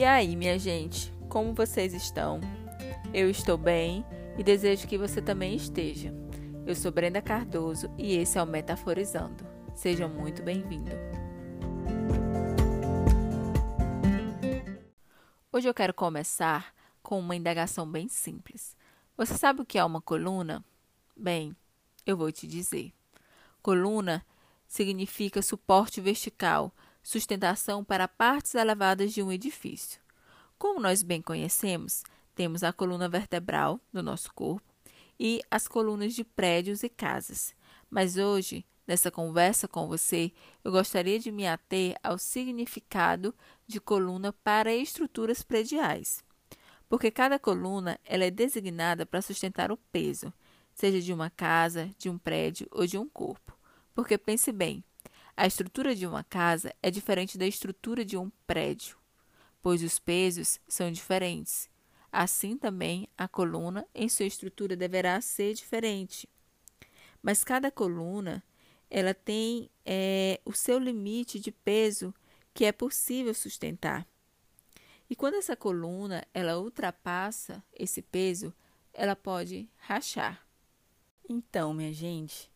E aí, minha gente, como vocês estão? Eu estou bem e desejo que você também esteja. Eu sou Brenda Cardoso e esse é o Metaforizando. Seja muito bem-vindo. Hoje eu quero começar com uma indagação bem simples. Você sabe o que é uma coluna? Bem, eu vou te dizer. Coluna significa suporte vertical sustentação para partes elevadas de um edifício. Como nós bem conhecemos, temos a coluna vertebral do nosso corpo e as colunas de prédios e casas. Mas hoje, nessa conversa com você, eu gostaria de me ater ao significado de coluna para estruturas prediais. Porque cada coluna ela é designada para sustentar o peso, seja de uma casa, de um prédio ou de um corpo. Porque pense bem, a estrutura de uma casa é diferente da estrutura de um prédio, pois os pesos são diferentes. Assim também a coluna em sua estrutura deverá ser diferente. Mas cada coluna ela tem é, o seu limite de peso que é possível sustentar. E quando essa coluna ela ultrapassa esse peso, ela pode rachar. Então, minha gente,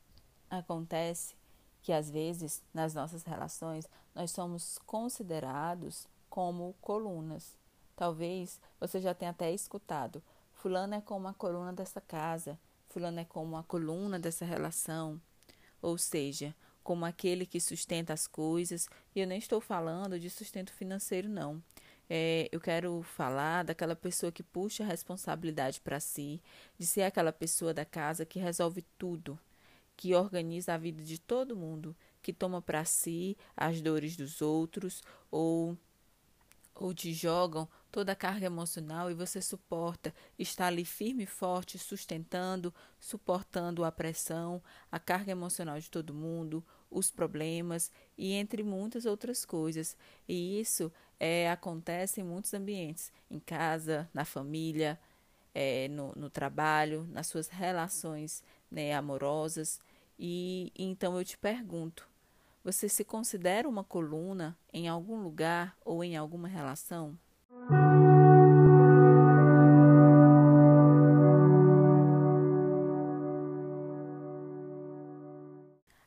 acontece que às vezes nas nossas relações nós somos considerados como colunas. Talvez você já tenha até escutado: Fulano é como a coluna dessa casa, Fulano é como a coluna dessa relação. Ou seja, como aquele que sustenta as coisas. E eu nem estou falando de sustento financeiro, não. É, eu quero falar daquela pessoa que puxa a responsabilidade para si, de ser aquela pessoa da casa que resolve tudo que organiza a vida de todo mundo, que toma para si as dores dos outros ou ou te jogam toda a carga emocional e você suporta, está ali firme e forte, sustentando, suportando a pressão, a carga emocional de todo mundo, os problemas e entre muitas outras coisas. E isso é, acontece em muitos ambientes, em casa, na família, é, no, no trabalho, nas suas relações né, amorosas. E então eu te pergunto: você se considera uma coluna em algum lugar ou em alguma relação?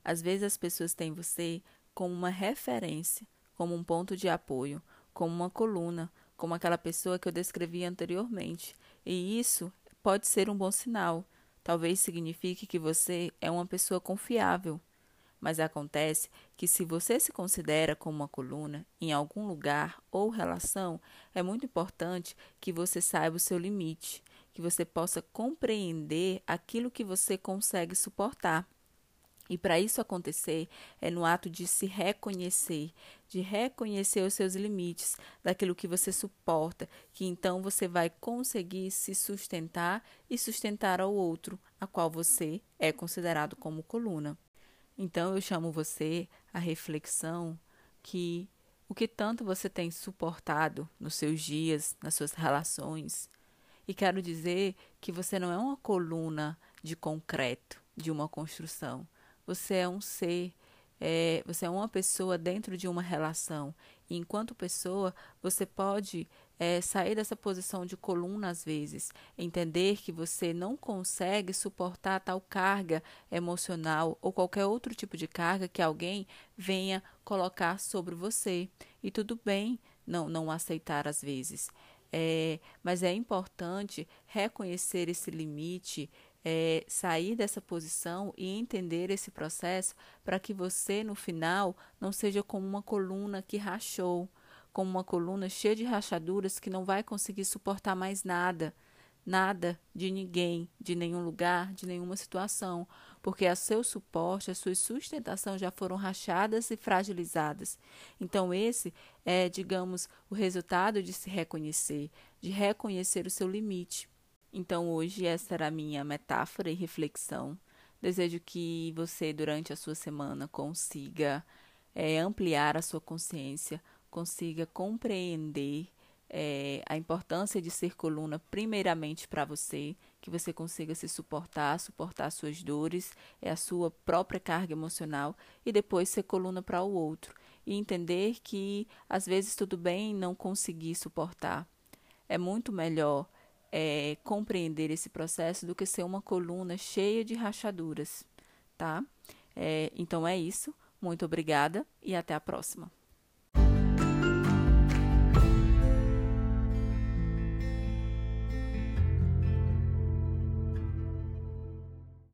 Às vezes as pessoas têm você como uma referência, como um ponto de apoio, como uma coluna, como aquela pessoa que eu descrevi anteriormente. E isso pode ser um bom sinal, Talvez signifique que você é uma pessoa confiável. Mas acontece que, se você se considera como uma coluna em algum lugar ou relação, é muito importante que você saiba o seu limite, que você possa compreender aquilo que você consegue suportar. E para isso acontecer, é no ato de se reconhecer, de reconhecer os seus limites, daquilo que você suporta, que então você vai conseguir se sustentar e sustentar ao outro, a qual você é considerado como coluna. Então eu chamo você à reflexão que o que tanto você tem suportado nos seus dias, nas suas relações, e quero dizer que você não é uma coluna de concreto, de uma construção você é um ser, é, você é uma pessoa dentro de uma relação. E enquanto pessoa, você pode é, sair dessa posição de coluna às vezes, entender que você não consegue suportar tal carga emocional ou qualquer outro tipo de carga que alguém venha colocar sobre você. E tudo bem não, não aceitar às vezes. É, mas é importante reconhecer esse limite, é, sair dessa posição e entender esse processo para que você, no final, não seja como uma coluna que rachou, como uma coluna cheia de rachaduras que não vai conseguir suportar mais nada, nada de ninguém, de nenhum lugar, de nenhuma situação, porque a seu suporte, a sua sustentação já foram rachadas e fragilizadas. Então, esse é, digamos, o resultado de se reconhecer, de reconhecer o seu limite. Então, hoje, essa era a minha metáfora e reflexão. Desejo que você, durante a sua semana, consiga é, ampliar a sua consciência, consiga compreender é, a importância de ser coluna, primeiramente para você, que você consiga se suportar, suportar suas dores, é a sua própria carga emocional, e depois ser coluna para o outro. e entender que às vezes tudo bem não conseguir suportar. É muito melhor é, compreender esse processo do que ser uma coluna cheia de rachaduras, tá? É, então é isso. Muito obrigada e até a próxima.